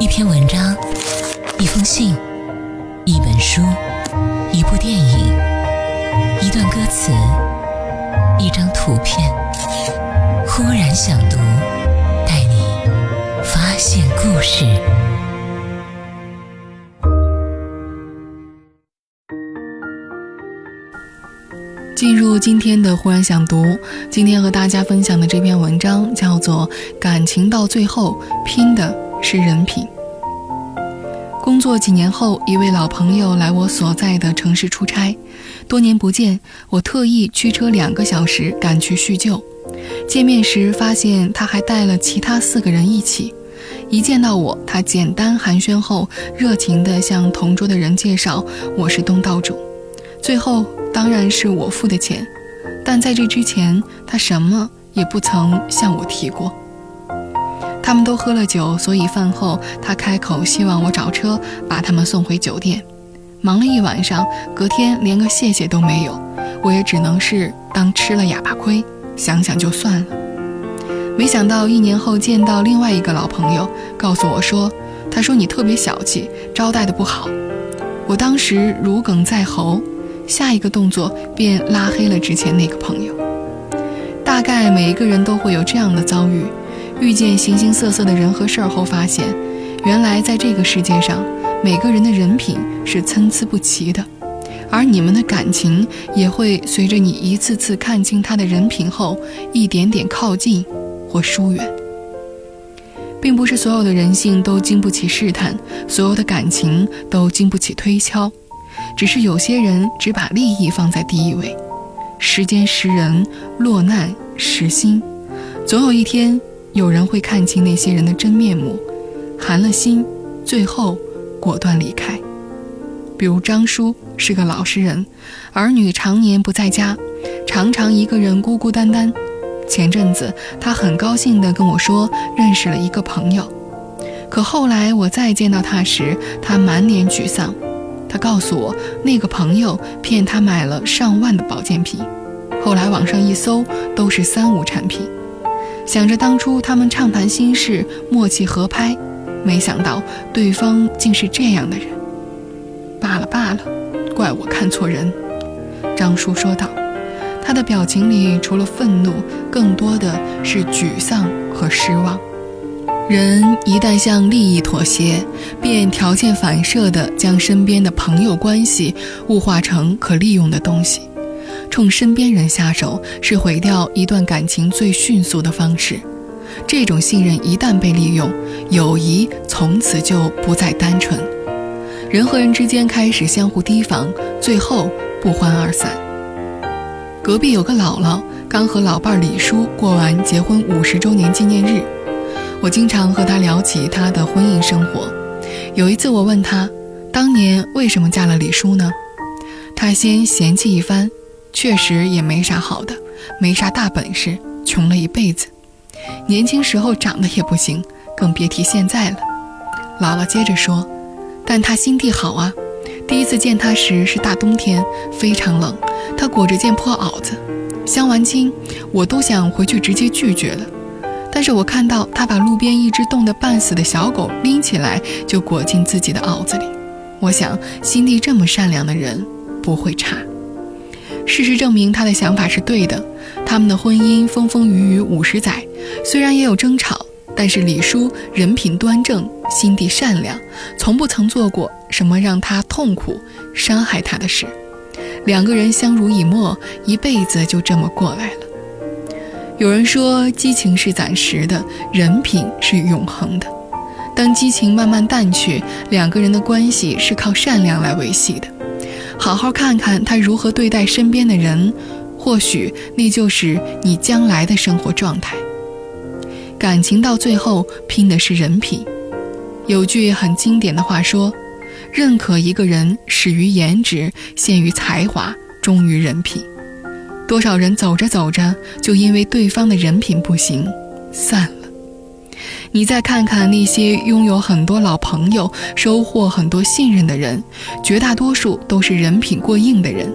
一篇文章，一封信，一本书，一部电影，一段歌词，一张图片。忽然想读，带你发现故事。进入今天的忽然想读，今天和大家分享的这篇文章叫做《感情到最后拼的是人品》。工作几年后，一位老朋友来我所在的城市出差，多年不见，我特意驱车两个小时赶去叙旧。见面时发现他还带了其他四个人一起，一见到我，他简单寒暄后，热情地向同桌的人介绍我是东道主。最后当然是我付的钱，但在这之前，他什么也不曾向我提过。他们都喝了酒，所以饭后他开口希望我找车把他们送回酒店。忙了一晚上，隔天连个谢谢都没有，我也只能是当吃了哑巴亏，想想就算了。没想到一年后见到另外一个老朋友，告诉我说，他说你特别小气，招待的不好。我当时如鲠在喉。下一个动作便拉黑了之前那个朋友。大概每一个人都会有这样的遭遇：遇见形形色色的人和事儿后，发现原来在这个世界上，每个人的人品是参差不齐的，而你们的感情也会随着你一次次看清他的人品后，一点点靠近或疏远。并不是所有的人性都经不起试探，所有的感情都经不起推敲。只是有些人只把利益放在第一位，时间识人，落难识心，总有一天有人会看清那些人的真面目，寒了心，最后果断离开。比如张叔是个老实人，儿女常年不在家，常常一个人孤孤单单。前阵子他很高兴地跟我说认识了一个朋友，可后来我再见到他时，他满脸沮丧。他告诉我，那个朋友骗他买了上万的保健品，后来网上一搜都是三无产品。想着当初他们畅谈心事，默契合拍，没想到对方竟是这样的人。罢了罢了，怪我看错人。张叔说道，他的表情里除了愤怒，更多的是沮丧和失望。人一旦向利益妥协，便条件反射地将身边的朋友关系物化成可利用的东西。冲身边人下手是毁掉一段感情最迅速的方式。这种信任一旦被利用，友谊从此就不再单纯。人和人之间开始相互提防，最后不欢而散。隔壁有个姥姥刚和老伴李叔过完结婚五十周年纪念日。我经常和她聊起她的婚姻生活。有一次，我问她，当年为什么嫁了李叔呢？她先嫌弃一番，确实也没啥好的，没啥大本事，穷了一辈子。年轻时候长得也不行，更别提现在了。姥姥接着说，但他心地好啊。第一次见他时是大冬天，非常冷，他裹着件破袄子。相完亲，我都想回去直接拒绝了。但是我看到他把路边一只冻得半死的小狗拎起来，就裹进自己的袄子里。我想，心地这么善良的人不会差。事实证明，他的想法是对的。他们的婚姻风风雨雨五十载，虽然也有争吵，但是李叔人品端正，心地善良，从不曾做过什么让他痛苦、伤害他的事。两个人相濡以沫，一辈子就这么过来了。有人说，激情是暂时的，人品是永恒的。当激情慢慢淡去，两个人的关系是靠善良来维系的。好好看看他如何对待身边的人，或许那就是你将来的生活状态。感情到最后拼的是人品。有句很经典的话说：“认可一个人，始于颜值，陷于才华，忠于人品。”多少人走着走着就因为对方的人品不行散了。你再看看那些拥有很多老朋友、收获很多信任的人，绝大多数都是人品过硬的人。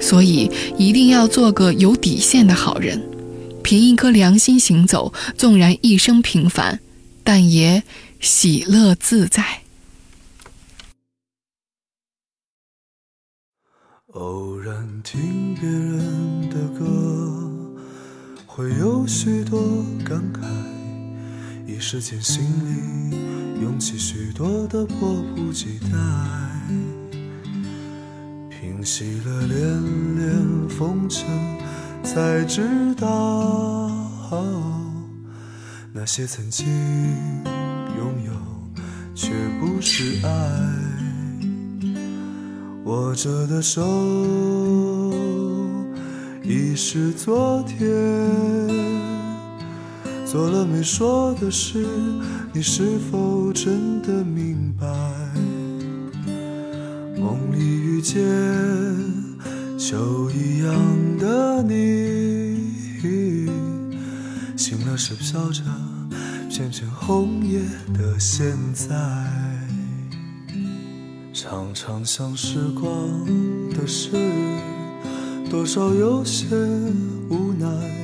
所以一定要做个有底线的好人，凭一颗良心行走，纵然一生平凡，但也喜乐自在。偶然听别人的歌，会有许多感慨，一时间心里涌起许多的迫不及待。平息了连连风尘，才知道那些曾经拥有，却不是爱。握着的手已是昨天，做了没说的事，你是否真的明白？梦里遇见秋一样的你，醒了时飘着片片红叶的现在。常常想时光的事，多少有些无奈。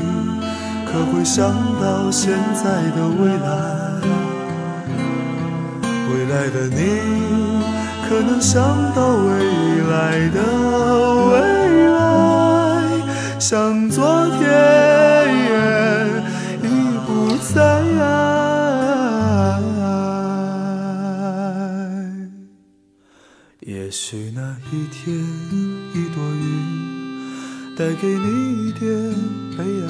可会想到现在的未来？未来的你，可能想到未来的未来？像昨天已不在。也许那一天，一朵云带给你一点悲哀；